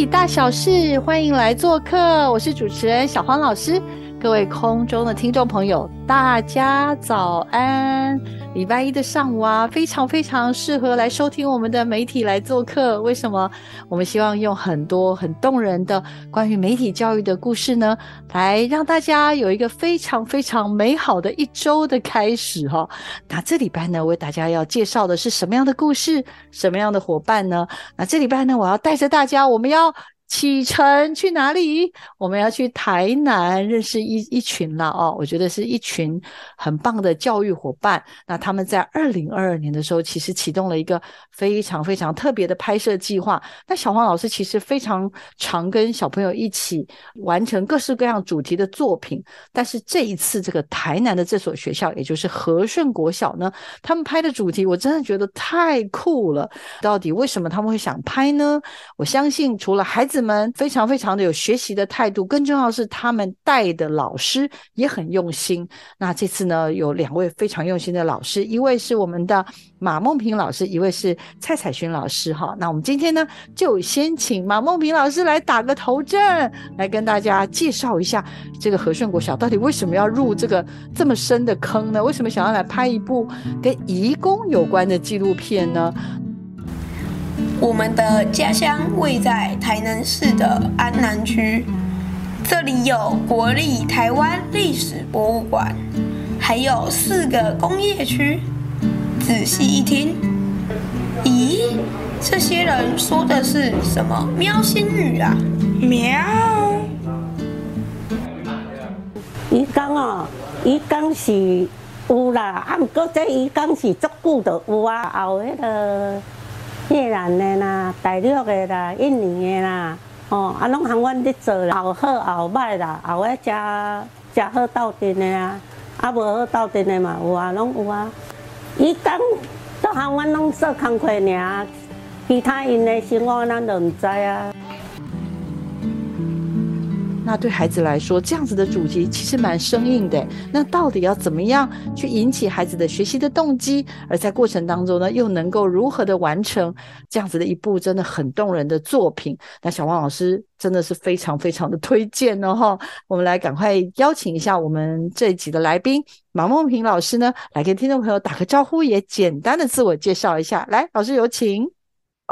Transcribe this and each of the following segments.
体大小事，欢迎来做客。我是主持人小黄老师，各位空中的听众朋友，大家早安！礼拜一的上午啊，非常非常适合来收听我们的媒体来做客。为什么？我们希望用很多很动人的关于媒体教育的故事呢，来让大家有一个非常非常美好的一周的开始哈。那这礼拜呢，为大家要介绍的是什么样的故事，什么样的伙伴呢？那这礼拜呢，我要带着大家，我们要。启程去哪里？我们要去台南认识一一群了哦，我觉得是一群很棒的教育伙伴。那他们在二零二二年的时候，其实启动了一个非常非常特别的拍摄计划。那小黄老师其实非常常跟小朋友一起完成各式各样主题的作品，但是这一次这个台南的这所学校，也就是和顺国小呢，他们拍的主题我真的觉得太酷了。到底为什么他们会想拍呢？我相信除了孩子。们非常非常的有学习的态度，更重要是他们带的老师也很用心。那这次呢，有两位非常用心的老师，一位是我们的马梦平老师，一位是蔡彩勋老师。哈，那我们今天呢，就先请马梦平老师来打个头阵，来跟大家介绍一下这个和顺国小到底为什么要入这个这么深的坑呢？为什么想要来拍一部跟移工有关的纪录片呢？我们的家乡位在台南市的安南区，这里有国立台湾历史博物馆，还有四个工业区。仔细一听，咦，这些人说的是什么喵星语啊？喵！鱼缸啊，鱼缸是有啦，啊，不过这鱼缸是足久的有啊，后迄个。越南的啦，大陆的啦，印尼的啦，哦，啊，拢喊阮伫做啦，后好后歹啦，后尾食食好斗阵的啊，啊无好斗阵的嘛有啊，拢有啊。伊讲都喊阮拢做工课尔，其他因的生活咱都毋知啊。那对孩子来说，这样子的主题其实蛮生硬的。那到底要怎么样去引起孩子的学习的动机？而在过程当中呢，又能够如何的完成这样子的一部真的很动人的作品？那小王老师真的是非常非常的推荐哦！哈，我们来赶快邀请一下我们这一集的来宾马梦平老师呢，来跟听众朋友打个招呼，也简单的自我介绍一下。来，老师有请。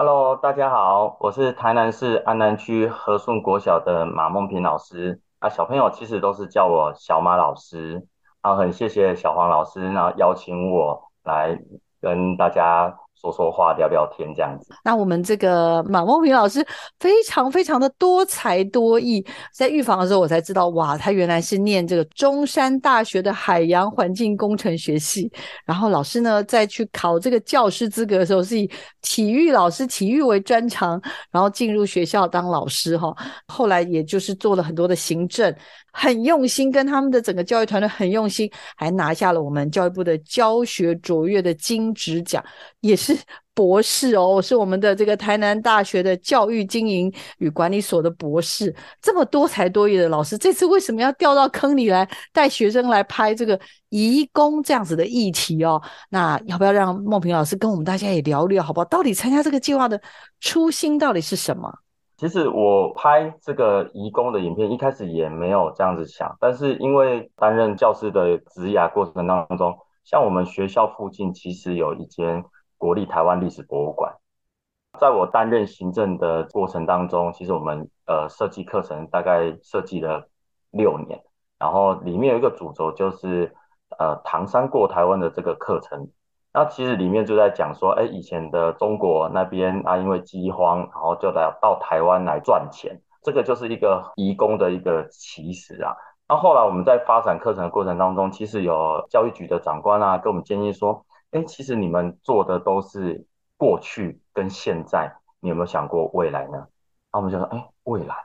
Hello，大家好，我是台南市安南区和顺国小的马梦平老师啊，小朋友其实都是叫我小马老师啊，很谢谢小黄老师，然后邀请我来跟大家。说说话、聊聊天这样子。那我们这个马梦平老师非常非常的多才多艺，在预防的时候我才知道，哇，他原来是念这个中山大学的海洋环境工程学系。然后老师呢，在去考这个教师资格的时候，是以体育老师、体育为专长，然后进入学校当老师哈。后来也就是做了很多的行政。很用心，跟他们的整个教育团队很用心，还拿下了我们教育部的教学卓越的金质奖，也是博士哦，是我们的这个台南大学的教育经营与管理所的博士。这么多才多艺的老师，这次为什么要掉到坑里来带学生来拍这个移工这样子的议题哦？那要不要让孟平老师跟我们大家也聊聊，好不好？到底参加这个计划的初心到底是什么？其实我拍这个移工的影片，一开始也没有这样子想，但是因为担任教师的职涯过程当中，像我们学校附近其实有一间国立台湾历史博物馆，在我担任行政的过程当中，其实我们呃设计课程大概设计了六年，然后里面有一个主轴就是呃唐山过台湾的这个课程。那其实里面就在讲说，哎，以前的中国那边啊，因为饥荒，然后就来到台湾来赚钱，这个就是一个移工的一个起始啊。那后来我们在发展课程的过程当中，其实有教育局的长官啊，跟我们建议说，哎，其实你们做的都是过去跟现在，你有没有想过未来呢？那我们就说，哎，未来。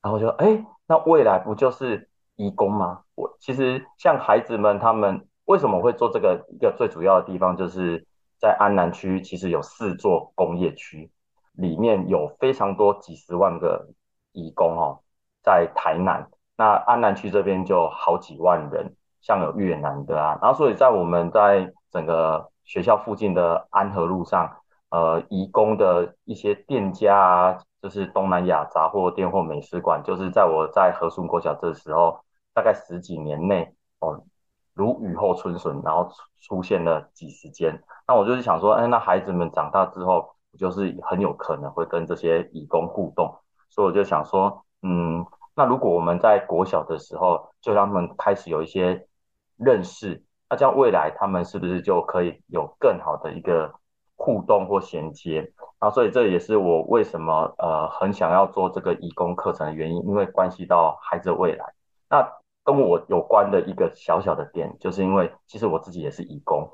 然后就说，哎，那未来不就是移工吗？我其实像孩子们他们为什么会做这个？一个最主要的地方就是在安南区，其实有四座工业区，里面有非常多几十万个移工哦，在台南。那安南区这边就好几万人，像有越南的啊，然后所以在我们在整个学校附近的安和路上，呃，移工的一些店家啊，就是东南亚杂货店或美食馆，就是在我在和顺国小这时候，大概十几年内哦，如雨后春笋，然后出现了几十间。那我就是想说，哎，那孩子们长大之后，就是很有可能会跟这些义工互动，所以我就想说，嗯。那如果我们在国小的时候就让他们开始有一些认识，那这样未来他们是不是就可以有更好的一个互动或衔接？然后，所以这也是我为什么呃很想要做这个义工课程的原因，因为关系到孩子未来。那跟我有关的一个小小的点，就是因为其实我自己也是义工，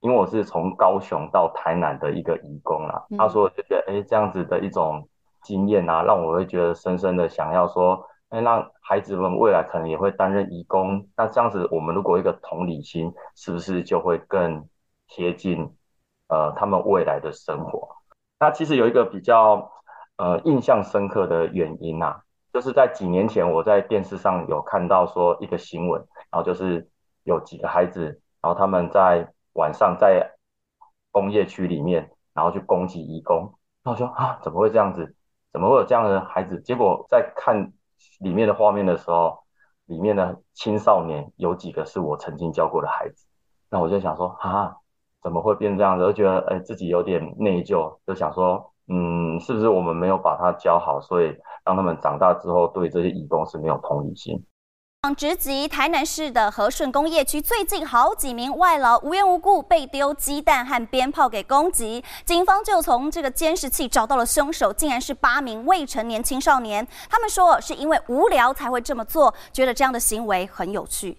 因为我是从高雄到台南的一个义工啦。他说就觉得哎这样子的一种经验啊，让我会觉得深深的想要说。那让孩子们未来可能也会担任义工，那这样子，我们如果一个同理心，是不是就会更贴近呃他们未来的生活？那其实有一个比较呃印象深刻的原因呐，就是在几年前我在电视上有看到说一个新闻，然后就是有几个孩子，然后他们在晚上在工业区里面，然后去攻击义工，那我说啊，怎么会这样子？怎么会有这样的孩子？结果在看。里面的画面的时候，里面的青少年有几个是我曾经教过的孩子，那我就想说，啊，怎么会变这样子？就觉得哎，自己有点内疚，就想说，嗯，是不是我们没有把他教好，所以让他们长大之后对这些义工是没有同理心？直击台南市的和顺工业区，最近好几名外劳无缘无故被丢鸡蛋和鞭炮给攻击，警方就从这个监视器找到了凶手，竟然是八名未成年青少年。他们说是因为无聊才会这么做，觉得这样的行为很有趣。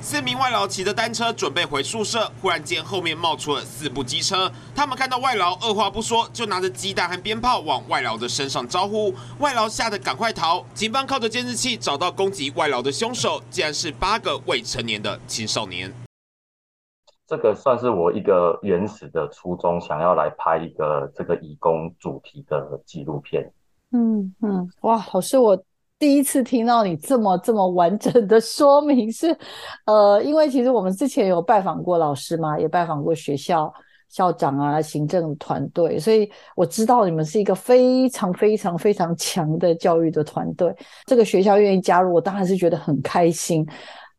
四名外劳骑着单车准备回宿舍，忽然间后面冒出了四部机车。他们看到外劳，二话不说就拿着鸡蛋和鞭炮往外劳的身上招呼。外劳吓得赶快逃。警方靠着监视器找到攻击外劳的凶手，竟然是八个未成年的青少年。这个算是我一个原始的初衷，想要来拍一个这个义工主题的纪录片。嗯嗯，哇，老师我。第一次听到你这么这么完整的说明是，呃，因为其实我们之前有拜访过老师嘛，也拜访过学校校长啊、行政团队，所以我知道你们是一个非常非常非常强的教育的团队。这个学校愿意加入，我当然是觉得很开心，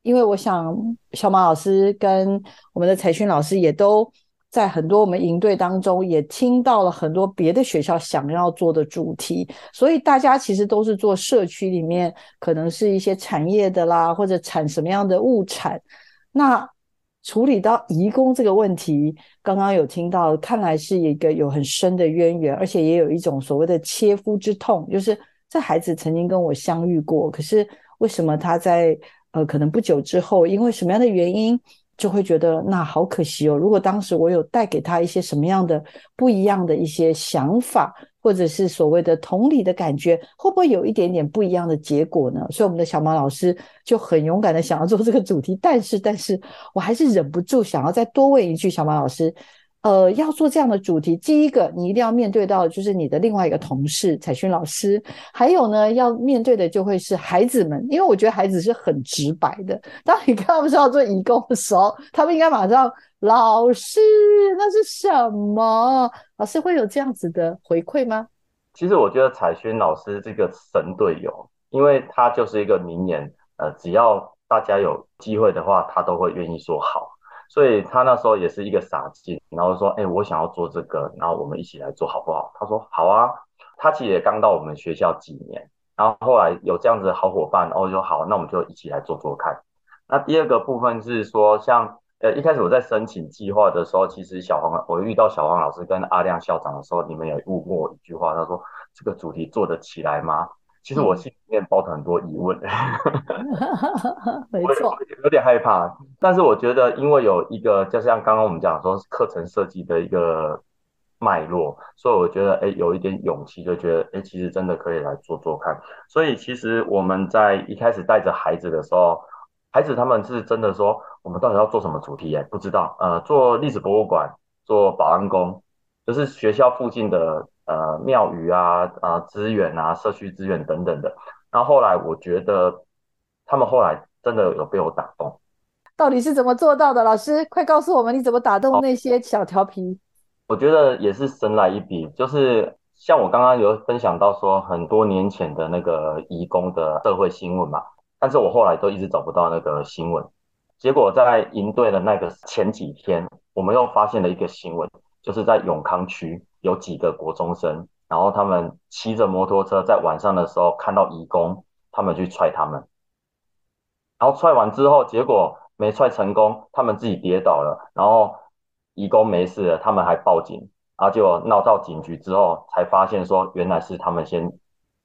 因为我想小马老师跟我们的彩勋老师也都。在很多我们营队当中，也听到了很多别的学校想要做的主题，所以大家其实都是做社区里面可能是一些产业的啦，或者产什么样的物产。那处理到移工这个问题，刚刚有听到，看来是一个有很深的渊源，而且也有一种所谓的切肤之痛，就是这孩子曾经跟我相遇过，可是为什么他在呃可能不久之后，因为什么样的原因？就会觉得那好可惜哦。如果当时我有带给他一些什么样的不一样的一些想法，或者是所谓的同理的感觉，会不会有一点点不一样的结果呢？所以我们的小马老师就很勇敢的想要做这个主题，但是，但是我还是忍不住想要再多问一句，小马老师。呃，要做这样的主题，第一个你一定要面对到就是你的另外一个同事彩勋老师，还有呢，要面对的就会是孩子们，因为我觉得孩子是很直白的。当你跟他们说要做义工的时候，他们应该马上老师那是什么？老师会有这样子的回馈吗？其实我觉得彩勋老师这个神队友，因为他就是一个名言，呃，只要大家有机会的话，他都会愿意说好。所以他那时候也是一个傻劲，然后说：“哎，我想要做这个，然后我们一起来做好不好？”他说：“好啊。”他其实也刚到我们学校几年，然后后来有这样子的好伙伴，然后就好，那我们就一起来做做看。那第二个部分是说，像呃一开始我在申请计划的时候，其实小黄我遇到小黄老师跟阿亮校长的时候，你们也问过我一句话，他说：“这个主题做得起来吗？”其实我心里面抱着很多疑问，没错，有点害怕。但是我觉得，因为有一个，就像刚刚我们讲说课程设计的一个脉络，所以我觉得，哎，有一点勇气，就觉得，哎，其实真的可以来做做看。所以其实我们在一开始带着孩子的时候，孩子他们是真的说，我们到底要做什么主题？哎，不知道。呃，做历史博物馆，做保安宫，就是学校附近的。呃，庙宇啊，啊，资源啊，社区资源等等的。然后后来，我觉得他们后来真的有被我打动。到底是怎么做到的？老师，快告诉我们，你怎么打动那些小调皮？我觉得也是神来一笔，就是像我刚刚有分享到说，很多年前的那个义工的社会新闻嘛，但是我后来都一直找不到那个新闻。结果在营队的那个前几天，我们又发现了一个新闻，就是在永康区。有几个国中生，然后他们骑着摩托车在晚上的时候看到义工，他们去踹他们，然后踹完之后，结果没踹成功，他们自己跌倒了，然后义工没事，他们还报警，然后就闹到警局之后，才发现说原来是他们先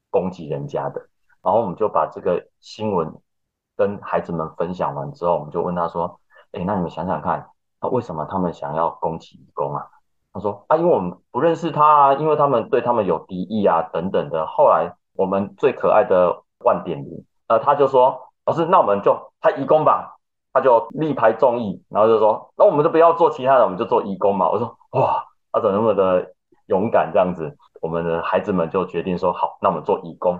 攻击人家的，然后我们就把这个新闻跟孩子们分享完之后，我们就问他说，哎，那你们想想看，那为什么他们想要攻击义工啊？他说啊，因为我们不认识他啊，因为他们对他们有敌意啊，等等的。后来我们最可爱的万点零，呃，他就说老师，那我们就拍义工吧，他就力排众议，然后就说那我们就不要做其他的，我们就做义工嘛。我说哇，他怎么那么的勇敢这样子？我们的孩子们就决定说好，那我们做义工。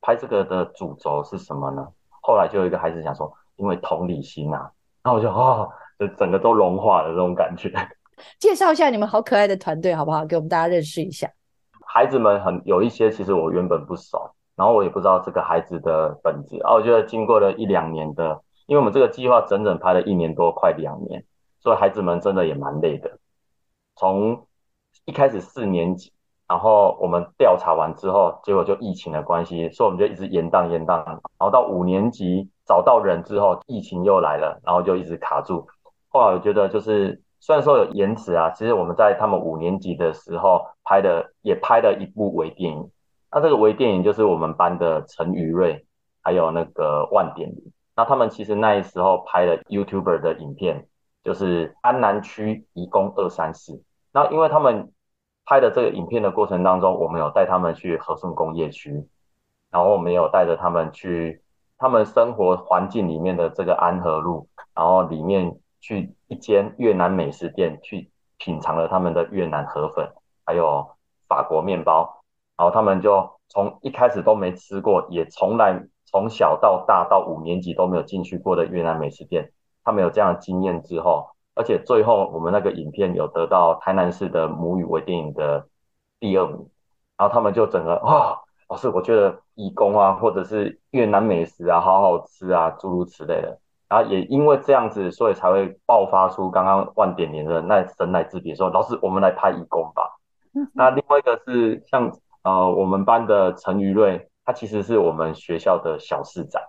拍这个的主轴是什么呢？后来就有一个孩子想说，因为同理心啊，然后我就哦，就整个都融化了这种感觉。介绍一下你们好可爱的团队好不好？给我们大家认识一下。孩子们很有一些，其实我原本不熟，然后我也不知道这个孩子的本质啊。我觉得经过了一两年的，因为我们这个计划整整拍了一年多，快两年，所以孩子们真的也蛮累的。从一开始四年级，然后我们调查完之后，结果就疫情的关系，所以我们就一直延宕延宕，然后到五年级找到人之后，疫情又来了，然后就一直卡住。后来我觉得就是。虽然说有延迟啊，其实我们在他们五年级的时候拍的，也拍了一部微电影。那这个微电影就是我们班的陈宇瑞，还有那个万点零。那他们其实那时候拍了 YouTuber 的影片，就是安南区移工二三四。那因为他们拍的这个影片的过程当中，我们有带他们去和顺工业区，然后我们有带着他们去他们生活环境里面的这个安和路，然后里面。去一间越南美食店去品尝了他们的越南河粉，还有法国面包，然后他们就从一开始都没吃过，也从来从小到大到五年级都没有进去过的越南美食店，他们有这样的经验之后，而且最后我们那个影片有得到台南市的母语微电影的第二名，然后他们就整个啊，老师我觉得义工啊，或者是越南美食啊，好好吃啊，诸如此类的。然后也因为这样子，所以才会爆发出刚刚万点零的那神来之笔，说老师，我们来拍义工吧。那另外一个是像呃我们班的陈瑜瑞，他其实是我们学校的小市长，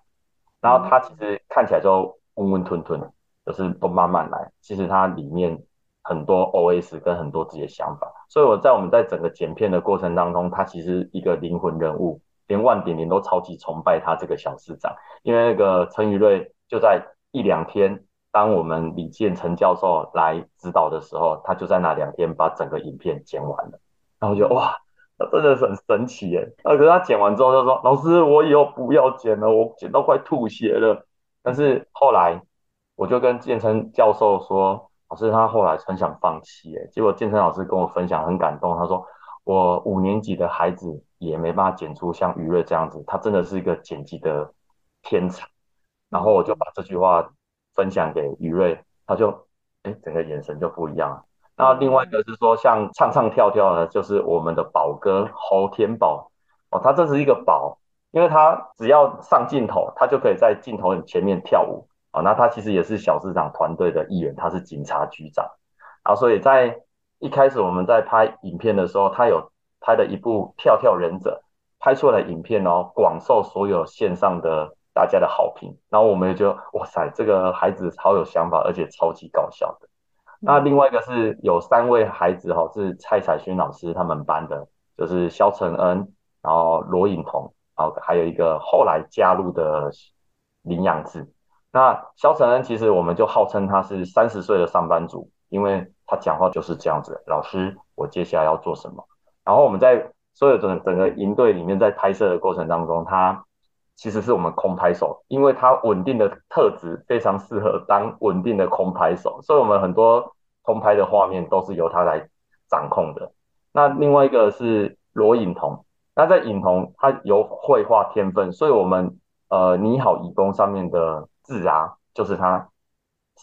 然后他其实看起来就温温吞吞，就是都慢慢来。其实他里面很多 OS 跟很多自己的想法，所以我在我们在整个剪片的过程当中，他其实一个灵魂人物，连万点零都超级崇拜他这个小市长，因为那个陈瑜瑞。就在一两天，当我们李建成教授来指导的时候，他就在那两天把整个影片剪完了。然后就哇，那真的是很神奇耶！那可是他剪完之后就说：“老师，我以后不要剪了，我剪到快吐血了。”但是后来我就跟建成教授说：“老师，他后来很想放弃。”耶。结果建成老师跟我分享很感动，他说：“我五年级的孩子也没办法剪出像余瑞这样子，他真的是一个剪辑的天才。”然后我就把这句话分享给于瑞，他就哎，整个眼神就不一样了。那另外一个是说，像唱唱跳跳呢，就是我们的宝哥侯天宝哦，他这是一个宝，因为他只要上镜头，他就可以在镜头前面跳舞哦。那他其实也是小市长团队的一员，他是警察局长。然后所以在一开始我们在拍影片的时候，他有拍了一部跳跳忍者，拍出来影片哦，广受所有线上的。大家的好评，然后我们也觉得哇塞，这个孩子超有想法，而且超级搞笑的。那另外一个是有三位孩子哈，是蔡彩勋老师他们班的，就是肖承恩，然后罗颖彤，然后还有一个后来加入的林养志。那肖承恩其实我们就号称他是三十岁的上班族，因为他讲话就是这样子。老师，我接下来要做什么？然后我们在所有整整个营队里面，在拍摄的过程当中，他其实是我们空拍手，因为它稳定的特质非常适合当稳定的空拍手，所以我们很多空拍的画面都是由他来掌控的。那另外一个是罗颖彤。那在影童，他有绘画天分，所以我们呃，你好，义工上面的字啊，就是他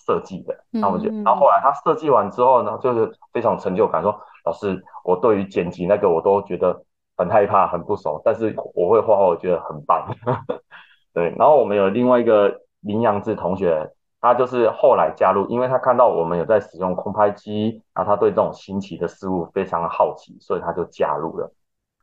设计的。那我就，然后后来他设计完之后呢，就是非常成就感，说老师，我对于剪辑那个我都觉得很害怕，很不熟，但是我会画画，我觉得很棒。对，然后我们有另外一个林阳志同学，他就是后来加入，因为他看到我们有在使用空拍机，然后他对这种新奇的事物非常的好奇，所以他就加入了。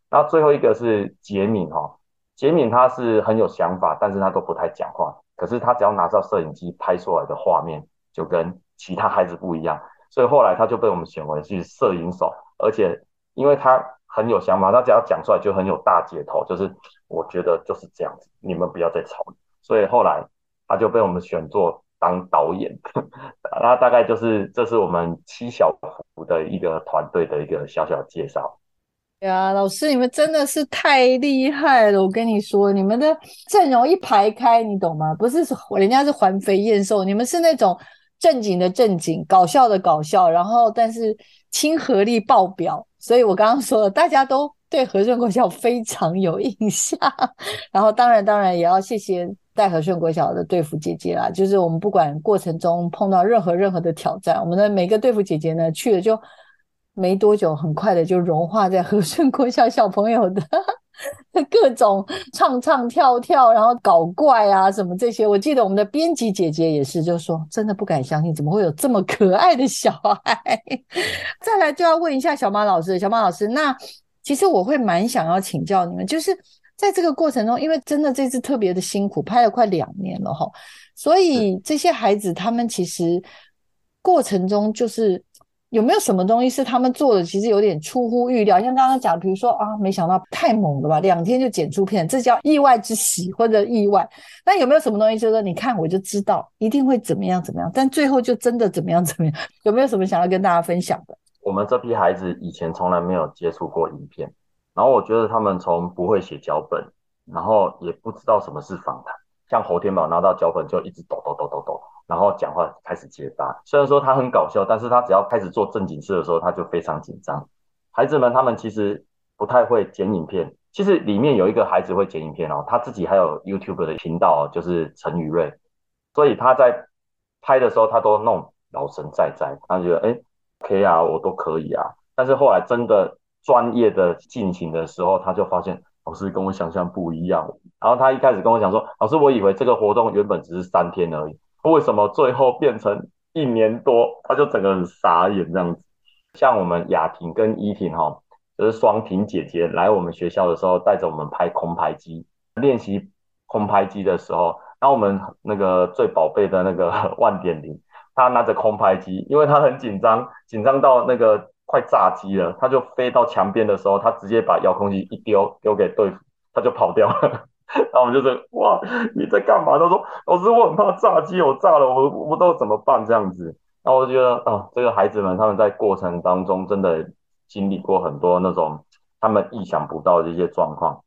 然后最后一个是杰敏哈，杰敏他是很有想法，但是他都不太讲话。可是他只要拿到摄影机拍出来的画面，就跟其他孩子不一样。所以后来他就被我们选为是摄影手，而且因为他很有想法，他只要讲出来就很有大姐头，就是我觉得就是这样子，你们不要再吵了。所以后来他就被我们选做当导演。那大概就是这是我们七小福的一个团队的一个小小介绍。呀，老师，你们真的是太厉害了！我跟你说，你们的阵容一排开，你懂吗？不是人家是环肥燕瘦，你们是那种正经的正经，搞笑的搞笑，然后但是亲和力爆表。所以我刚刚说了，大家都对和顺国小非常有印象。然后当然当然也要谢谢带和顺国小的队服姐姐啦，就是我们不管过程中碰到任何任何的挑战，我们的每个队服姐姐呢去了就。没多久，很快的就融化在和顺国小小朋友的 各种唱唱跳跳，然后搞怪啊什么这些。我记得我们的编辑姐姐也是，就说真的不敢相信，怎么会有这么可爱的小孩？再来就要问一下小马老师，小马老师，那其实我会蛮想要请教你们，就是在这个过程中，因为真的这次特别的辛苦，拍了快两年了哈，所以这些孩子他们其实过程中就是。有没有什么东西是他们做的，其实有点出乎预料？像刚刚讲，比如说啊，没想到太猛了吧，两天就剪出片，这叫意外之喜或者意外。那有没有什么东西，就是说你看我就知道一定会怎么样怎么样，但最后就真的怎么样怎么样？有没有什么想要跟大家分享的？我们这批孩子以前从来没有接触过影片，然后我觉得他们从不会写脚本，然后也不知道什么是访谈，像侯天宝拿到脚本就一直抖抖抖抖抖。然后讲话开始结巴，虽然说他很搞笑，但是他只要开始做正经事的时候，他就非常紧张。孩子们他们其实不太会剪影片，其实里面有一个孩子会剪影片哦，他自己还有 YouTube 的频道，就是陈宇瑞，所以他在拍的时候他都弄老神在在，他觉得哎，K 啊，我都可以啊。但是后来真的专业的进行的时候，他就发现老师跟我想象不一样。然后他一开始跟我讲说，老师，我以为这个活动原本只是三天而已。为什么最后变成一年多？他就整个人傻眼这样子。像我们雅婷跟依婷哈，就是双婷姐姐来我们学校的时候，带着我们拍空拍机练习空拍机的时候，然后我们那个最宝贝的那个 万点零，他拿着空拍机，因为他很紧张，紧张到那个快炸机了，他就飞到墙边的时候，他直接把遥控器一丢，丢给对方，他就跑掉了。然后我们就说哇，你在干嘛？他说老师，我很怕炸机，我炸了，我我不知道怎么办这样子。然后我就觉得啊，这个孩子们他们在过程当中真的经历过很多那种他们意想不到的一些状况。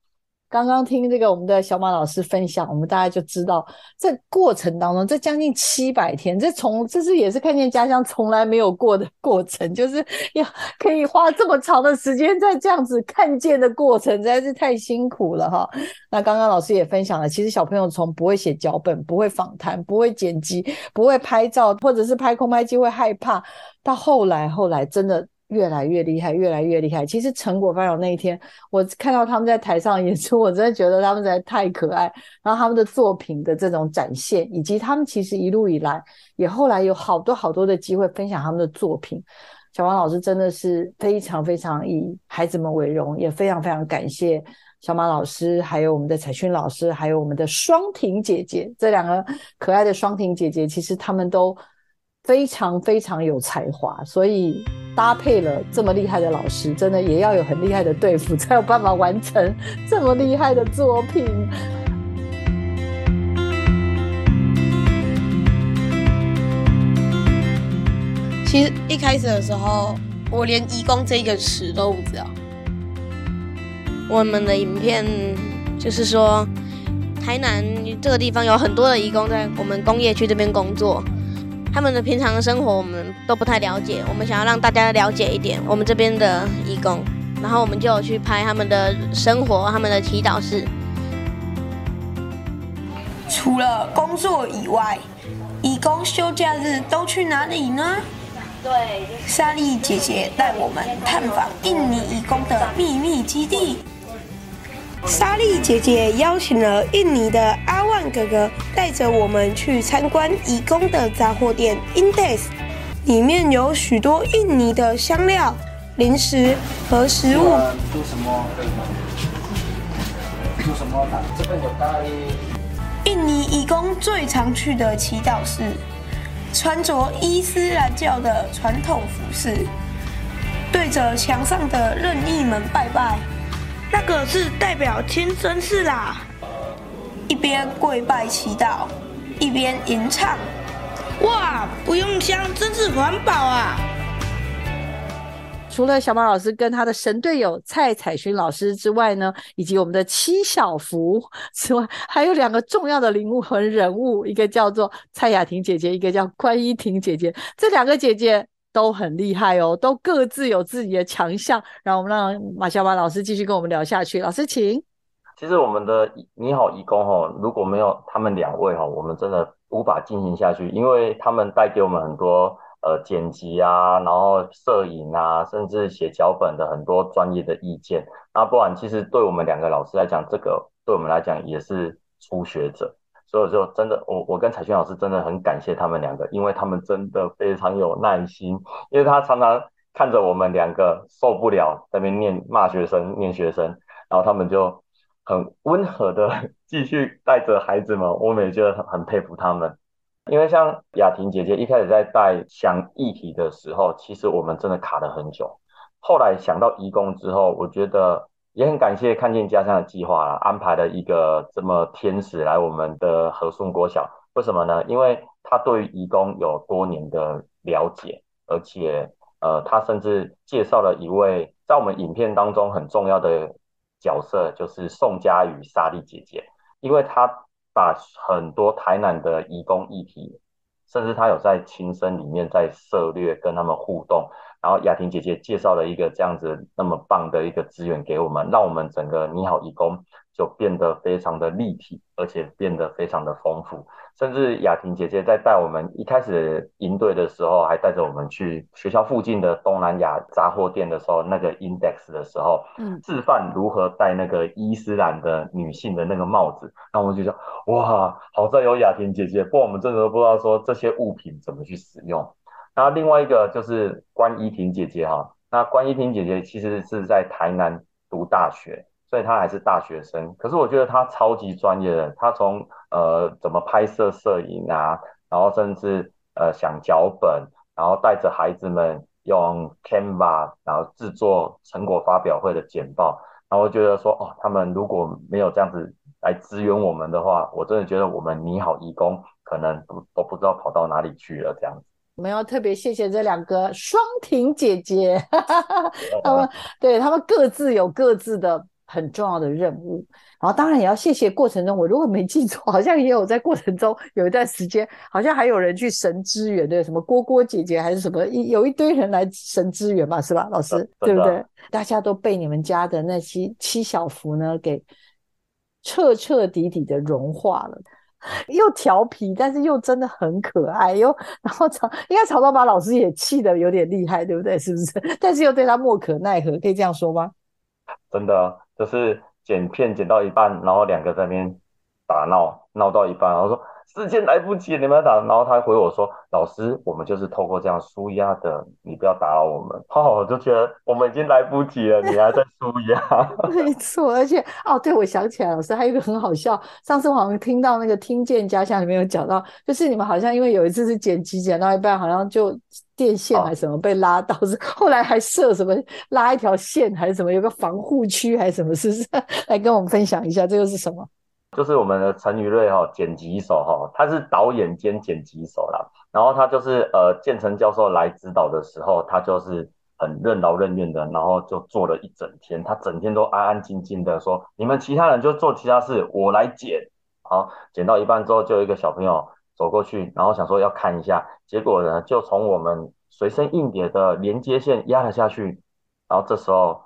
刚刚听这个我们的小马老师分享，我们大家就知道，这过程当中，这将近七百天，这从这是也是看见家乡从来没有过的过程，就是要可以花这么长的时间在这样子看见的过程，实在是太辛苦了哈。那刚刚老师也分享了，其实小朋友从不会写脚本、不会访谈、不会剪辑、不会拍照，或者是拍空拍机会害怕，到后来后来真的。越来越厉害，越来越厉害。其实成果发表那一天，我看到他们在台上演出，我真的觉得他们实在太可爱。然后他们的作品的这种展现，以及他们其实一路以来也后来有好多好多的机会分享他们的作品。小王老师真的是非常非常以孩子们为荣，也非常非常感谢小马老师，还有我们的彩勋老师，还有我们的双婷姐姐这两个可爱的双婷姐姐，其实他们都。非常非常有才华，所以搭配了这么厉害的老师，真的也要有很厉害的队服，才有办法完成这么厉害的作品。其实一开始的时候，我连“义工”这个词都不知道。我们的影片就是说，台南这个地方有很多的义工在我们工业区这边工作，他们的平常的生活我们都不太了解，我们想要让大家了解一点我们这边的义工，然后我们就有去拍他们的生活、他们的祈祷室。除了工作以外，义工休假日都去哪里呢？对，莎莉姐姐带我们探访印尼义工的秘密基地。莎莉姐姐邀请了印尼的阿万哥哥，带着我们去参观义工的杂货店 Indes，里面有许多印尼的香料、零食和食物。做什么？做什么？这边有带。印尼义工最常去的祈祷室。穿着伊斯兰教的传统服饰，对着墙上的任意门拜拜，那个是代表天真寺啦。一边跪拜祈祷，一边吟唱。哇，不用香，真是环保啊！除了小马老师跟他的神队友蔡彩勋老师之外呢，以及我们的七小福之外，还有两个重要的灵魂人物，一个叫做蔡雅婷姐姐，一个叫关依婷姐姐。这两个姐姐都很厉害哦，都各自有自己的强项。然后我们让马小马老师继续跟我们聊下去。老师，请。其实我们的你好义工哦，如果没有他们两位哈，我们真的无法进行下去，因为他们带给我们很多。呃，剪辑啊，然后摄影啊，甚至写脚本的很多专业的意见。那不然，其实对我们两个老师来讲，这个对我们来讲也是初学者。所以就真的，我我跟彩轩老师真的很感谢他们两个，因为他们真的非常有耐心。因为他常常看着我们两个受不了，在那边念骂学生、念学生，然后他们就很温和的继续带着孩子们。我们也觉得很很佩服他们。因为像雅婷姐姐一开始在带想议题的时候，其实我们真的卡了很久。后来想到义工之后，我觉得也很感谢看见家乡的计划啦，安排了一个这么天使来我们的和顺国小。为什么呢？因为他对于义工有多年的了解，而且呃，他甚至介绍了一位在我们影片当中很重要的角色，就是宋佳宇莎莉姐姐，因为她。把很多台南的义工议题，甚至他有在亲生里面在涉略跟他们互动，然后雅婷姐姐介绍了一个这样子那么棒的一个资源给我们，让我们整个你好义工就变得非常的立体，而且变得非常的丰富。甚至雅婷姐姐在带我们一开始营队的时候，还带着我们去学校附近的东南亚杂货店的时候，那个 index 的时候，嗯，示范如何戴那个伊斯兰的女性的那个帽子，那我们就说，哇，好在有雅婷姐姐，不然我们真的都不知道说这些物品怎么去使用。然后另外一个就是关依婷姐姐哈，那关依婷姐姐其实是在台南读大学。所以她还是大学生，可是我觉得她超级专业的。她从呃怎么拍摄摄影啊，然后甚至呃想脚本，然后带着孩子们用 Canva，然后制作成果发表会的简报。然后觉得说，哦，他们如果没有这样子来支援我们的话，我真的觉得我们你好义工可能都都不知道跑到哪里去了这样子。我们要特别谢谢这两个双婷姐姐，他们对他们各自有各自的。很重要的任务，然后当然也要谢谢过程中，我如果没记错，好像也有在过程中有一段时间，好像还有人去神支援，对，什么郭郭姐姐还是什么，一有一堆人来神支援嘛，是吧，老师，对不对？大家都被你们家的那些七小福呢给彻彻底底的融化了，又调皮，但是又真的很可爱，又然后曹应该曹操把老师也气得有点厉害，对不对？是不是？但是又对他莫可奈何，可以这样说吗？真的。就是剪片剪到一半，然后两个在那边打闹，闹到一半，然后说时间来不及，你们要打。然后他回我说，老师，我们就是透过这样舒压的，你不要打扰我们。哦，我就觉得我们已经来不及了，你还在舒压。没错，而且哦，对，我想起来，老师还有一个很好笑。上次我好像听到那个《听见家乡》里面有讲到，就是你们好像因为有一次是剪辑剪到一半，好像就电线还是什么被拉到，是后来还设什么拉一条线还是什么，有个防护区还是什么，是不是？来跟我们分享一下，这又是什么？就是我们的陈宇瑞哈，剪辑手哈，他是导演兼剪辑手啦。然后他就是呃，建成教授来指导的时候，他就是很任劳任怨的，然后就做了一整天。他整天都安安静静的说：“你们其他人就做其他事，我来剪。”好，剪到一半之后，就有一个小朋友走过去，然后想说要看一下，结果呢，就从我们随身硬碟的连接线压了下去。然后这时候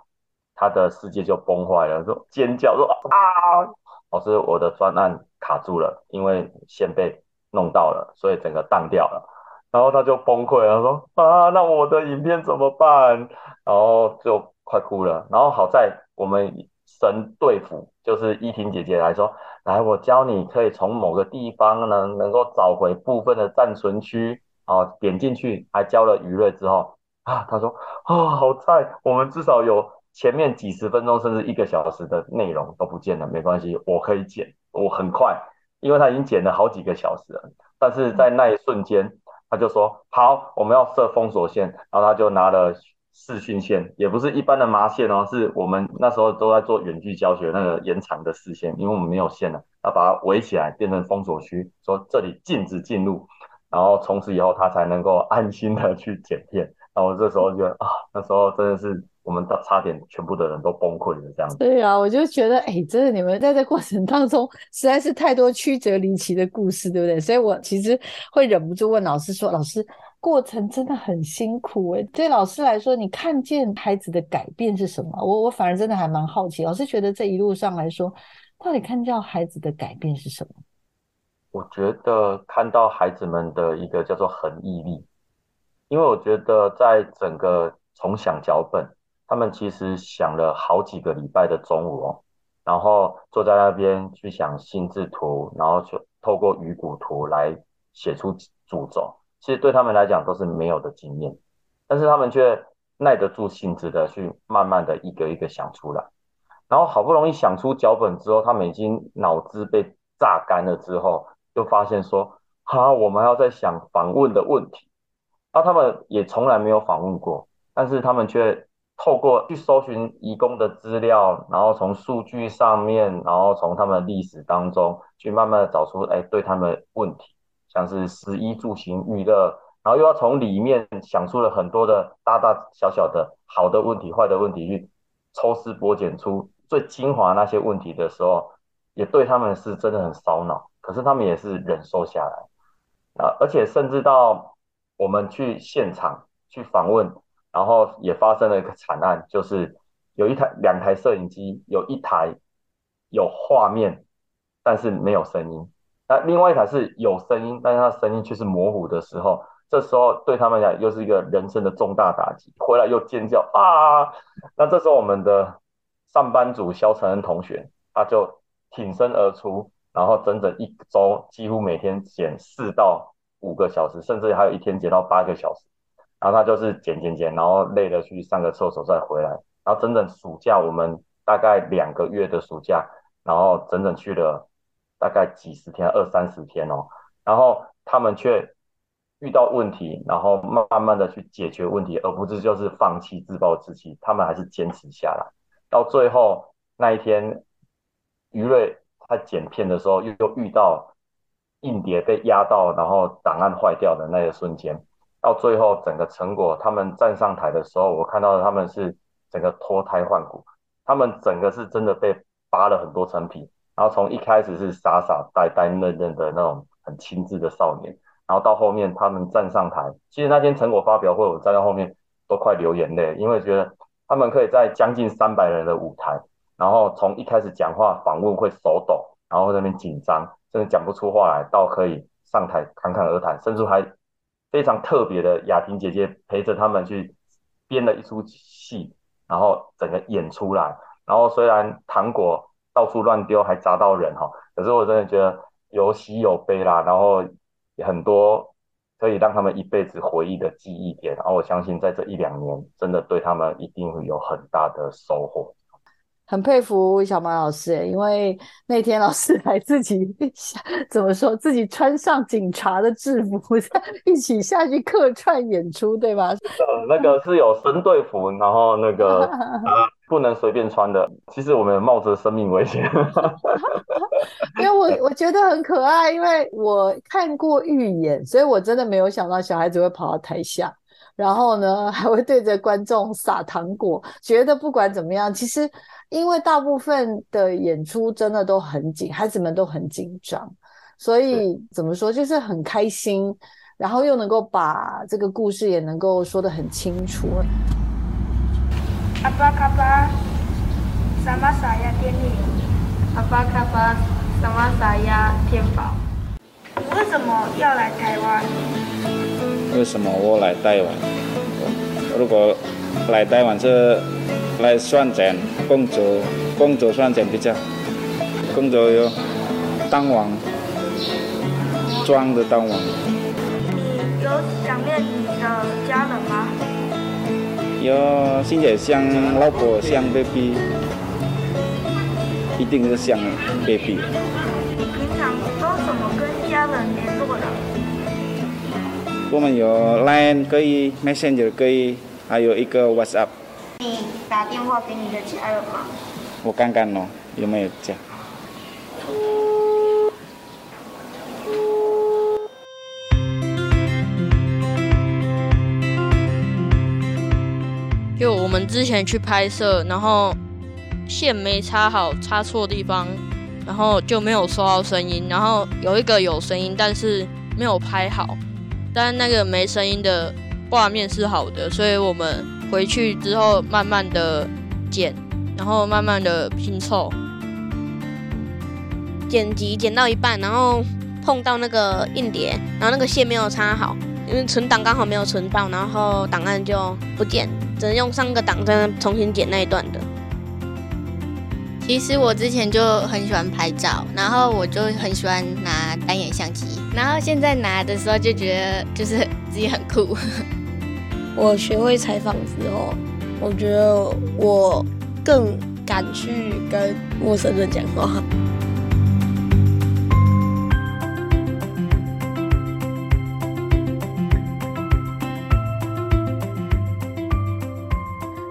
他的世界就崩坏了，说尖叫说啊！老师，我的专案卡住了，因为线被弄到了，所以整个宕掉了。然后他就崩溃了，他说啊，那我的影片怎么办？然后就快哭了。然后好在我们神对付，就是依婷姐姐来说，来，我教你可以从某个地方呢，能够找回部分的暂存区。哦，点进去，还教了余瑞之后，啊，他说啊，好在我们至少有。前面几十分钟甚至一个小时的内容都不见了，没关系，我可以剪，我很快，因为他已经剪了好几个小时了。但是在那一瞬间，他就说好，我们要设封锁线，然后他就拿了视讯线，也不是一般的麻线哦，是我们那时候都在做远距教学那个延长的视线，因为我们没有线了，要把它围起来变成封锁区，说这里禁止进入，然后从此以后他才能够安心的去剪片。然后这时候觉得啊，那时候真的是。我们到差点全部的人都崩溃了，这样子。对啊，我就觉得，哎，真的，你们在这过程当中实在是太多曲折离奇的故事，对不对？所以我其实会忍不住问老师说：“老师，过程真的很辛苦哎。”对老师来说，你看见孩子的改变是什么？我我反而真的还蛮好奇。老师觉得这一路上来说，到底看到孩子的改变是什么？我觉得看到孩子们的一个叫做恒毅力，因为我觉得在整个从想脚本。他们其实想了好几个礼拜的中午哦，然后坐在那边去想心智图，然后就透过鱼骨图来写出主轴。其实对他们来讲都是没有的经验，但是他们却耐得住性子的去慢慢的一个一个想出来。然后好不容易想出脚本之后，他们已经脑子被榨干了之后，就发现说：哈，我们要在想访问的问题。那他们也从来没有访问过，但是他们却。透过去搜寻移工的资料，然后从数据上面，然后从他们历史当中去慢慢的找出，哎，对他们问题，像是食衣住行娱乐，然后又要从里面想出了很多的大大小小的好的问题、坏的问题，去抽丝剥茧出最精华那些问题的时候，也对他们是真的很烧脑，可是他们也是忍受下来，啊，而且甚至到我们去现场去访问。然后也发生了一个惨案，就是有一台两台摄影机，有一台有画面，但是没有声音；那另外一台是有声音，但是它声音却是模糊的时候，这时候对他们来讲又是一个人生的重大打击，回来又尖叫啊！那这时候我们的上班族肖承恩同学，他就挺身而出，然后整整一周几乎每天剪四到五个小时，甚至还有一天剪到八个小时。然后他就是剪剪剪，然后累了去上个厕所再回来。然后整整暑假，我们大概两个月的暑假，然后整整去了大概几十天，二三十天哦。然后他们却遇到问题，然后慢慢的去解决问题，而不是就是放弃自暴自弃。他们还是坚持下来，到最后那一天，余瑞他剪片的时候，又又遇到硬碟被压到，然后档案坏掉的那个瞬间。到最后，整个成果，他们站上台的时候，我看到他们是整个脱胎换骨，他们整个是真的被扒了很多层皮，然后从一开始是傻傻呆呆嫩嫩的那种很精致的少年，然后到后面他们站上台，其实那天成果发表会，我站在后面都快流眼泪，因为觉得他们可以在将近三百人的舞台，然后从一开始讲话访问会手抖，然后那边紧张，真的讲不出话来，到可以上台侃侃而谈，甚至还。非常特别的雅婷姐姐陪着他们去编了一出戏，然后整个演出来。然后虽然糖果到处乱丢，还砸到人哈，可是我真的觉得有喜有悲啦，然后很多可以让他们一辈子回忆的记忆点。然后我相信在这一两年，真的对他们一定会有很大的收获。很佩服小马老师，因为那天老师 还自己怎么说，自己穿上警察的制服，一起下去客串演出，对吧？呃，那个是有神队服，然后那个 不能随便穿的。其实我们冒着生命危险，因为我我觉得很可爱，因为我看过预演，所以我真的没有想到小孩子会跑到台下，然后呢还会对着观众撒糖果。觉得不管怎么样，其实。因为大部分的演出真的都很紧，孩子们都很紧张，所以怎么说就是很开心，然后又能够把这个故事也能够说得很清楚。阿巴卡巴，萨玛萨亚电力，阿巴卡巴，萨玛萨亚天宝。为什么要来台湾？为什么我来台湾？如果来台湾是。来赚钱，工作，工作赚钱比较，工作有当王，装的当王。你有想念你的家人吗？有，现在想老婆，想 baby，一定是想 baby。你平常都怎么跟家人联络的？我们有 Line 可以，Messenger 可以，还有一个 WhatsApp。打电话给你的家人吗？我刚刚哦，有没有讲？就我们之前去拍摄，然后线没插好，插错地方，然后就没有收到声音。然后有一个有声音，但是没有拍好，但那个没声音的画面是好的，所以我们。回去之后，慢慢的剪，然后慢慢的拼凑。剪辑剪到一半，然后碰到那个硬碟，然后那个线没有插好，因为存档刚好没有存到，然后档案就不见，只能用上个档再重新剪那一段的。其实我之前就很喜欢拍照，然后我就很喜欢拿单眼相机，然后现在拿的时候就觉得就是自己很酷。我学会采访之后，我觉得我更敢去跟陌生人讲话。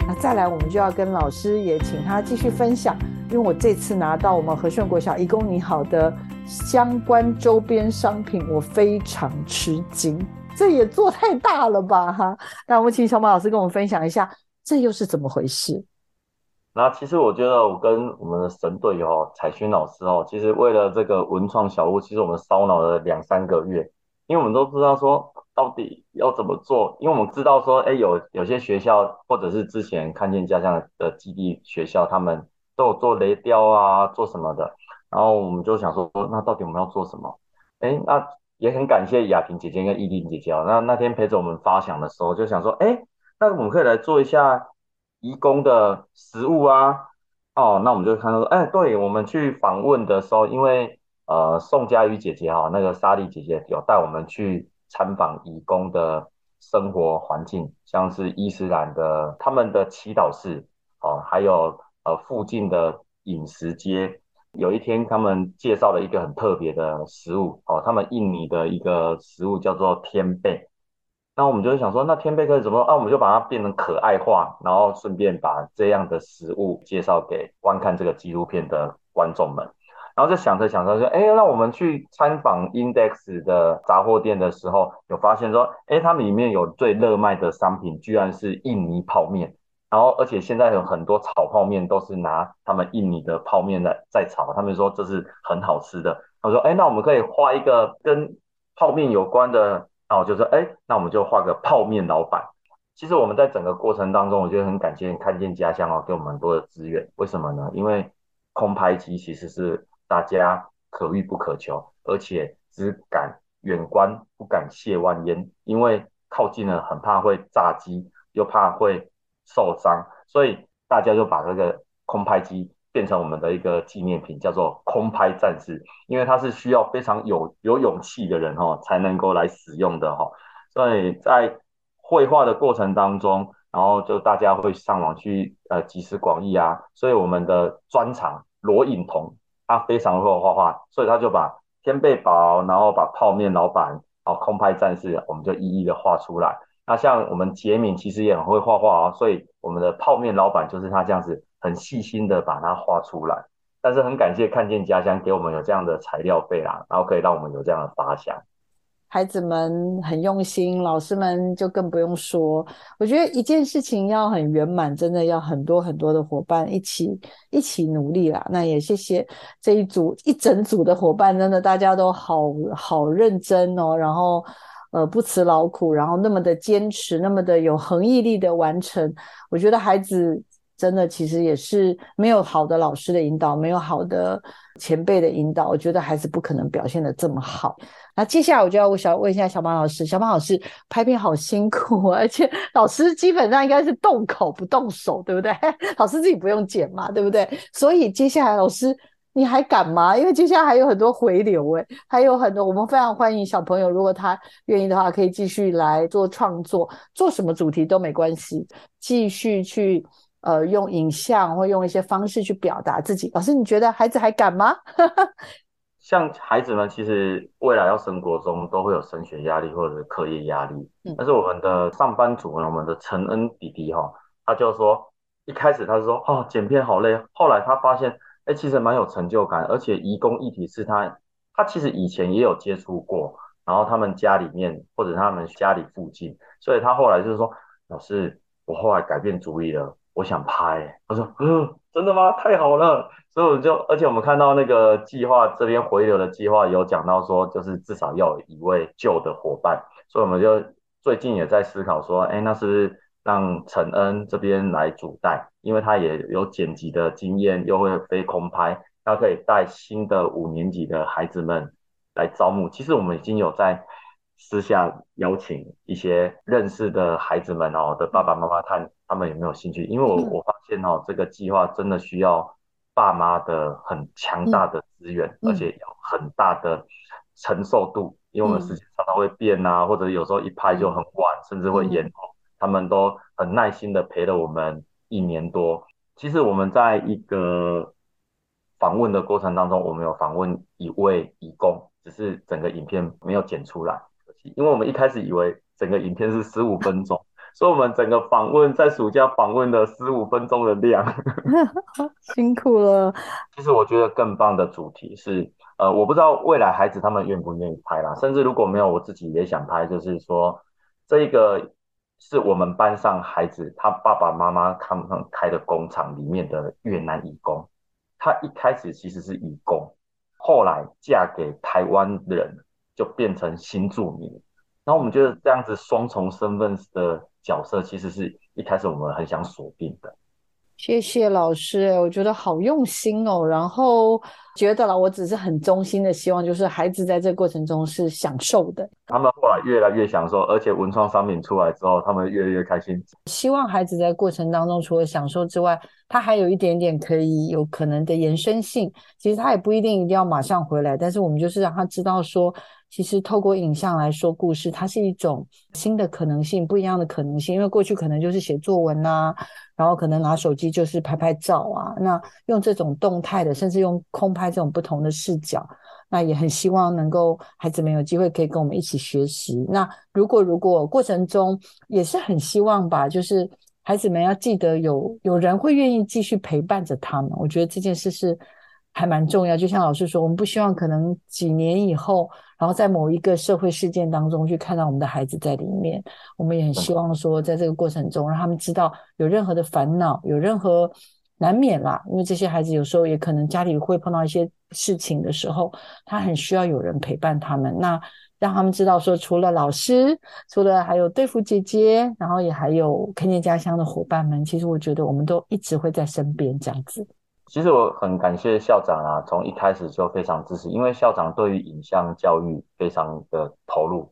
那再来，我们就要跟老师也请他继续分享，因为我这次拿到我们和顺国小“一公你好”的相关周边商品，我非常吃惊。这也做太大了吧哈！那我们请小马老师跟我们分享一下，这又是怎么回事？那其实我觉得我跟我们的神队友彩勋老师哦，其实为了这个文创小屋，其实我们烧脑了两三个月，因为我们都知道说到底要怎么做，因为我们知道说，哎，有有些学校或者是之前看见家乡的基地学校，他们都有做雷雕啊，做什么的，然后我们就想说，那到底我们要做什么？哎，那。也很感谢雅萍姐姐跟依琳姐姐哦。那那天陪着我们发想的时候，就想说，哎，那我们可以来做一下义工的食物啊。哦，那我们就看到说，哎，对我们去访问的时候，因为呃，宋佳瑜姐姐哈，那个莎莉姐姐有带我们去参访义工的生活环境，像是伊斯兰的他们的祈祷室哦，还有呃附近的饮食街。有一天，他们介绍了一个很特别的食物哦，他们印尼的一个食物叫做天贝。那我们就是想说，那天贝可以怎么？啊，我们就把它变成可爱化，然后顺便把这样的食物介绍给观看这个纪录片的观众们。然后就想着想着说，哎，那我们去参访 Index 的杂货店的时候，有发现说，哎，他们里面有最热卖的商品，居然是印尼泡面。然后，而且现在有很多炒泡面都是拿他们印尼的泡面在在炒，他们说这是很好吃的。他说：“哎，那我们可以画一个跟泡面有关的。”然后我就说：“哎，那我们就画个泡面老板。”其实我们在整个过程当中，我觉得很感谢看见家乡哦，给我们很多的资源。为什么呢？因为空拍机其实是大家可遇不可求，而且只敢远观不敢亵玩焉，因为靠近了很怕会炸机，又怕会。受伤，所以大家就把这个空拍机变成我们的一个纪念品，叫做空拍战士，因为它是需要非常有有勇气的人哈才能够来使用的哈，所以在绘画的过程当中，然后就大家会上网去呃集思广益啊，所以我们的专长罗颖彤他非常会画画，所以他就把天贝宝，然后把泡面老板，然后空拍战士，我们就一一的画出来。那像我们杰敏其实也很会画画啊，所以我们的泡面老板就是他这样子很细心的把它画出来。但是很感谢看见家乡给我们有这样的材料费啦，然后可以让我们有这样的发想。孩子们很用心，老师们就更不用说。我觉得一件事情要很圆满，真的要很多很多的伙伴一起一起努力啦。那也谢谢这一组一整组的伙伴，真的大家都好好认真哦，然后呃不辞劳苦，然后那么的坚持，那么的有恒毅力的完成。我觉得孩子真的其实也是没有好的老师的引导，没有好的前辈的引导，我觉得孩子不可能表现的这么好。那接下来我就要问小问一下小马老师，小马老师拍片好辛苦，而且老师基本上应该是动口不动手，对不对？老师自己不用剪嘛，对不对？所以接下来老师你还敢吗？因为接下来还有很多回流，哎，还有很多，我们非常欢迎小朋友，如果他愿意的话，可以继续来做创作，做什么主题都没关系，继续去呃用影像或用一些方式去表达自己。老师，你觉得孩子还敢吗？像孩子们，其实未来要升国中，都会有升学压力或者是课业压力。嗯，但是我们的上班族呢，我们的陈恩弟弟哈，他就说，一开始他说，哦，剪片好累，后来他发现，哎，其实蛮有成就感，而且移工议题是他，他其实以前也有接触过，然后他们家里面或者他们家里附近，所以他后来就是说，老师，我后来改变主意了，我想拍。他说，嗯，真的吗？太好了。所以我就，而且我们看到那个计划这边回流的计划有讲到说，就是至少要有一位旧的伙伴，所以我们就最近也在思考说，哎，那是不是让陈恩这边来主带，因为他也有剪辑的经验，又会飞空拍，他可以带新的五年级的孩子们来招募。其实我们已经有在私下邀请一些认识的孩子们哦的爸爸妈妈看他们有没有兴趣，因为我我发现哦这个计划真的需要。爸妈的很强大的资源，而且有很大的承受度，因为我们时间常常会变啊，或者有时候一拍就很晚，甚至会延后。他们都很耐心的陪了我们一年多。其实我们在一个访问的过程当中，我们有访问一位义工，只是整个影片没有剪出来，因为我们一开始以为整个影片是十五分钟。所以，我们整个访问在暑假访问的十五分钟的量，辛苦了。其实我觉得更棒的主题是，呃，我不知道未来孩子他们愿不愿意拍啦。甚至如果没有，我自己也想拍。就是说，这一个是我们班上孩子他爸爸妈妈他们开的工厂里面的越南义工，他一开始其实是义工，后来嫁给台湾人，就变成新住民。然后我们觉得这样子双重身份的。角色其实是一开始我们很想锁定的。谢谢老师，我觉得好用心哦。然后觉得了，我只是很衷心的希望，就是孩子在这个过程中是享受的。他们后来越来越享受，而且文创商品出来之后，他们越来越开心。希望孩子在过程当中，除了享受之外，他还有一点点可以有可能的延伸性。其实他也不一定一定要马上回来，但是我们就是让他知道说。其实透过影像来说故事，它是一种新的可能性，不一样的可能性。因为过去可能就是写作文呐，然后可能拿手机就是拍拍照啊。那用这种动态的，甚至用空拍这种不同的视角，那也很希望能够孩子们有机会可以跟我们一起学习。那如果如果过程中也是很希望吧，就是孩子们要记得有有人会愿意继续陪伴着他们。我觉得这件事是还蛮重要。就像老师说，我们不希望可能几年以后。然后在某一个社会事件当中去看到我们的孩子在里面，我们也很希望说，在这个过程中让他们知道有任何的烦恼，有任何难免啦。因为这些孩子有时候也可能家里会碰到一些事情的时候，他很需要有人陪伴他们。那让他们知道说，除了老师，除了还有对付姐姐，然后也还有看见家乡的伙伴们，其实我觉得我们都一直会在身边这样子。其实我很感谢校长啊，从一开始就非常支持，因为校长对于影像教育非常的投入，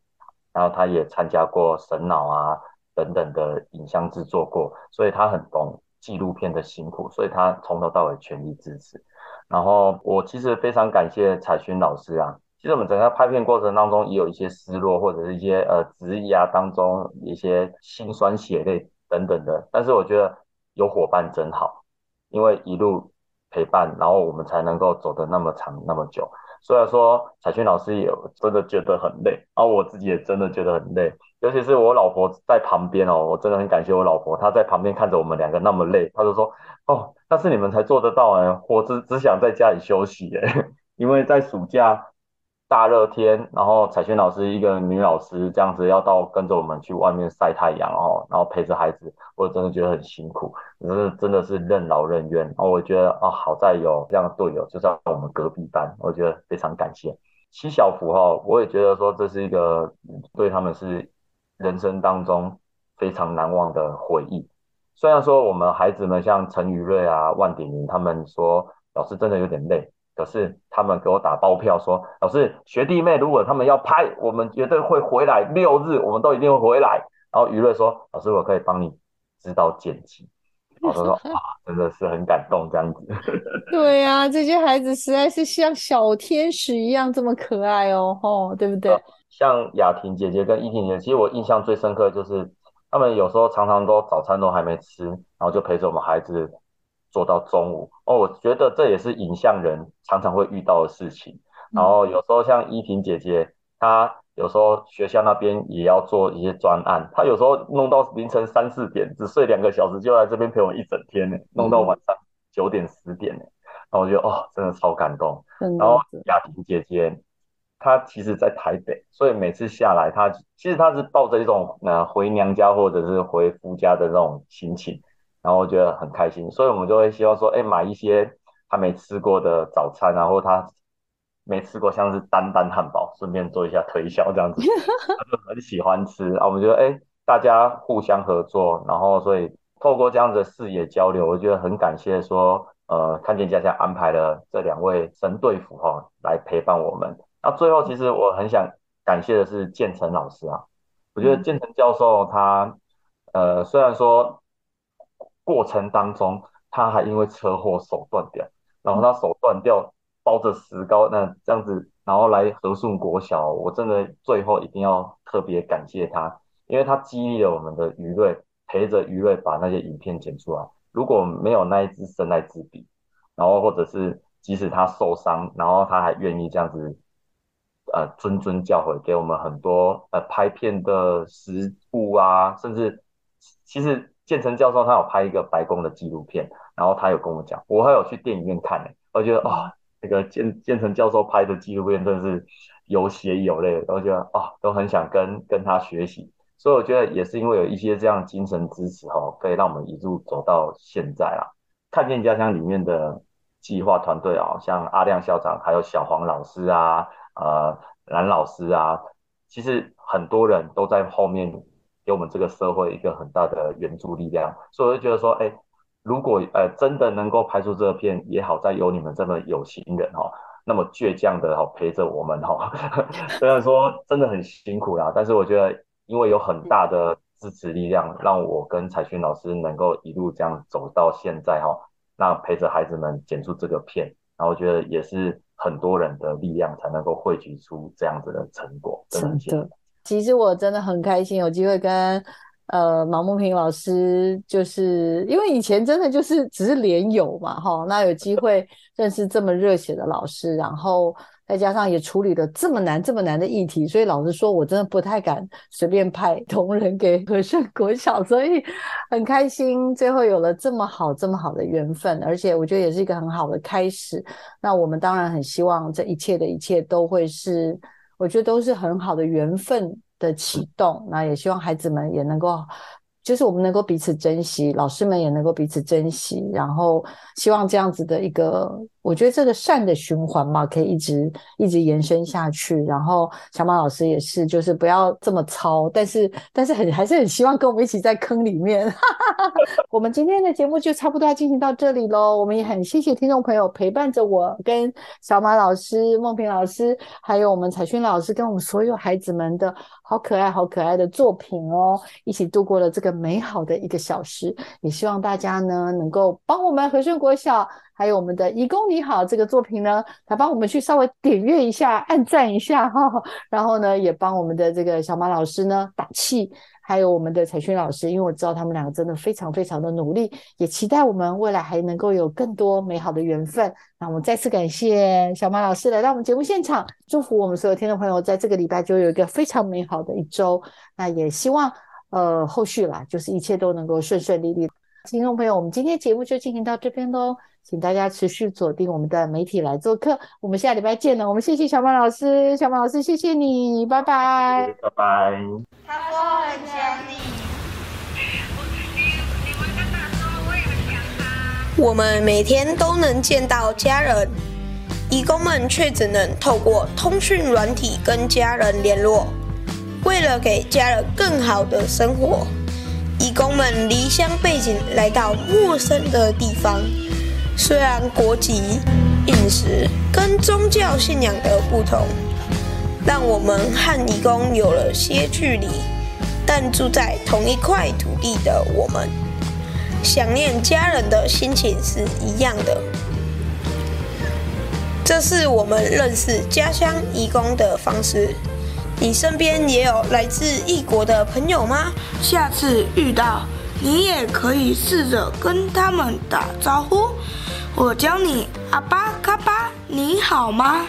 然后他也参加过神脑啊等等的影像制作过，所以他很懂纪录片的辛苦，所以他从头到尾全力支持。然后我其实非常感谢彩勋老师啊。其实我们整个拍片过程当中也有一些失落，或者是一些呃质疑啊当中一些心酸血泪等等的。但是我觉得有伙伴真好，因为一路陪伴，然后我们才能够走得那么长那么久。虽然说彩娟老师也真的觉得很累，而我自己也真的觉得很累，尤其是我老婆在旁边哦，我真的很感谢我老婆，她在旁边看着我们两个那么累，她就说：“哦，那是你们才做得到哎，我只只想在家里休息哎，因为在暑假。”大热天，然后彩萱老师一个女老师这样子要到跟着我们去外面晒太阳哦，然后陪着孩子，我真的觉得很辛苦，真的真的是任劳任怨。然后我觉得啊，好在有这样的队友，就在我们隔壁班，我觉得非常感谢。七小福哈，我也觉得说这是一个对他们是人生当中非常难忘的回忆。虽然说我们孩子们像陈宇瑞啊、万鼎林他们说老师真的有点累。可是他们给我打包票说，老师学弟妹如果他们要拍，我们绝对会回来六日，我们都一定会回来。然后余瑞说，老师我可以帮你指导剪辑。我说啊，真的是很感动这样子。对呀，这些孩子实在是像小天使一样这么可爱哦，吼，对不对？像雅婷姐姐跟依婷姐，其实我印象最深刻就是，他们有时候常常都早餐都还没吃，然后就陪着我们孩子。做到中午哦，我觉得这也是影像人常常会遇到的事情。然后有时候像依婷姐姐，她有时候学校那边也要做一些专案，她有时候弄到凌晨三四点，只睡两个小时就来这边陪我一整天呢，弄到晚上九点十点呢。然后我觉得哦，真的超感动。然后雅婷姐姐，她其实在台北，所以每次下来，她其实她是抱着一种呃回娘家或者是回夫家的那种心情。然后我觉得很开心，所以我们就会希望说，哎，买一些他没吃过的早餐，然后他没吃过，像是丹丹汉堡，顺便做一下推销这样子，他就很喜欢吃啊。我们觉得，哎，大家互相合作，然后所以透过这样子的视野交流，我觉得很感谢说，呃，看见家家安排了这两位神队服哈来陪伴我们。那最后，其实我很想感谢的是建成老师啊，我觉得建成教授他，呃，虽然说。过程当中，他还因为车祸手断掉，然后他手断掉，包着石膏，那这样子，然后来和顺国小，我真的最后一定要特别感谢他，因为他激励了我们的余瑞，陪着余瑞把那些影片剪出来。如果没有那一支神来之笔，然后或者是即使他受伤，然后他还愿意这样子，呃，谆谆教诲，给我们很多呃拍片的实物啊，甚至其实。建成教授他有拍一个白宫的纪录片，然后他有跟我讲，我还有去电影院看呢。我觉得啊，那个建建成教授拍的纪录片真的是有血有泪，我觉得啊，都很想跟跟他学习。所以我觉得也是因为有一些这样精神支持哦，可以让我们一路走到现在啊。看见家乡里面的计划团队啊，像阿亮校长，还有小黄老师啊，呃，蓝老师啊，其实很多人都在后面。给我们这个社会一个很大的援助力量，所以我就觉得说，哎，如果呃真的能够拍出这片也好，在有你们这么有心人哈，那么倔强的哈陪着我们哈，虽然说真的很辛苦啦，但是我觉得因为有很大的支持力量，让我跟彩勋老师能够一路这样走到现在哈，那陪着孩子们剪出这个片，然后我觉得也是很多人的力量才能够汇聚出这样子的成果，真的。其实我真的很开心，有机会跟呃毛梦平老师，就是因为以前真的就是只是连友嘛，哈，那有机会认识这么热血的老师，然后再加上也处理了这么难这么难的议题，所以老实说，我真的不太敢随便派同仁给和顺国小，所以很开心，最后有了这么好这么好的缘分，而且我觉得也是一个很好的开始。那我们当然很希望这一切的一切都会是。我觉得都是很好的缘分的启动，那也希望孩子们也能够，就是我们能够彼此珍惜，老师们也能够彼此珍惜，然后希望这样子的一个我觉得这个善的循环嘛，可以一直一直延伸下去。然后小马老师也是，就是不要这么糙，但是但是很还是很希望跟我们一起在坑里面。我们今天的节目就差不多要进行到这里喽。我们也很谢谢听众朋友陪伴着我跟小马老师、梦萍老师，还有我们彩勋老师跟我们所有孩子们的好可爱、好可爱的作品哦，一起度过了这个美好的一个小时。也希望大家呢能够帮我们和顺国小。还有我们的义工你好这个作品呢，他帮我们去稍微点阅一下、按赞一下哈，然后呢也帮我们的这个小马老师呢打气，还有我们的彩勋老师，因为我知道他们两个真的非常非常的努力，也期待我们未来还能够有更多美好的缘分。那我们再次感谢小马老师来到我们节目现场，祝福我们所有听众朋友在这个礼拜就有一个非常美好的一周。那也希望呃后续啦，就是一切都能够顺顺利利。听众朋友，我们今天节目就进行到这边喽。请大家持续锁定我们的媒体来做客，我们下礼拜见了。我们谢谢小马老师，小马老师谢谢你，拜拜，拜拜。他说很想你。我们每天都能见到家人，义工们却只能透过通讯软体跟家人联络。为了给家人更好的生活，义工们离乡背井来到陌生的地方。虽然国籍、饮食跟宗教信仰的不同，让我们和义工有了些距离，但住在同一块土地的我们，想念家人的心情是一样的。这是我们认识家乡义工的方式。你身边也有来自异国的朋友吗？下次遇到，你也可以试着跟他们打招呼。我教你阿巴卡巴，你好吗？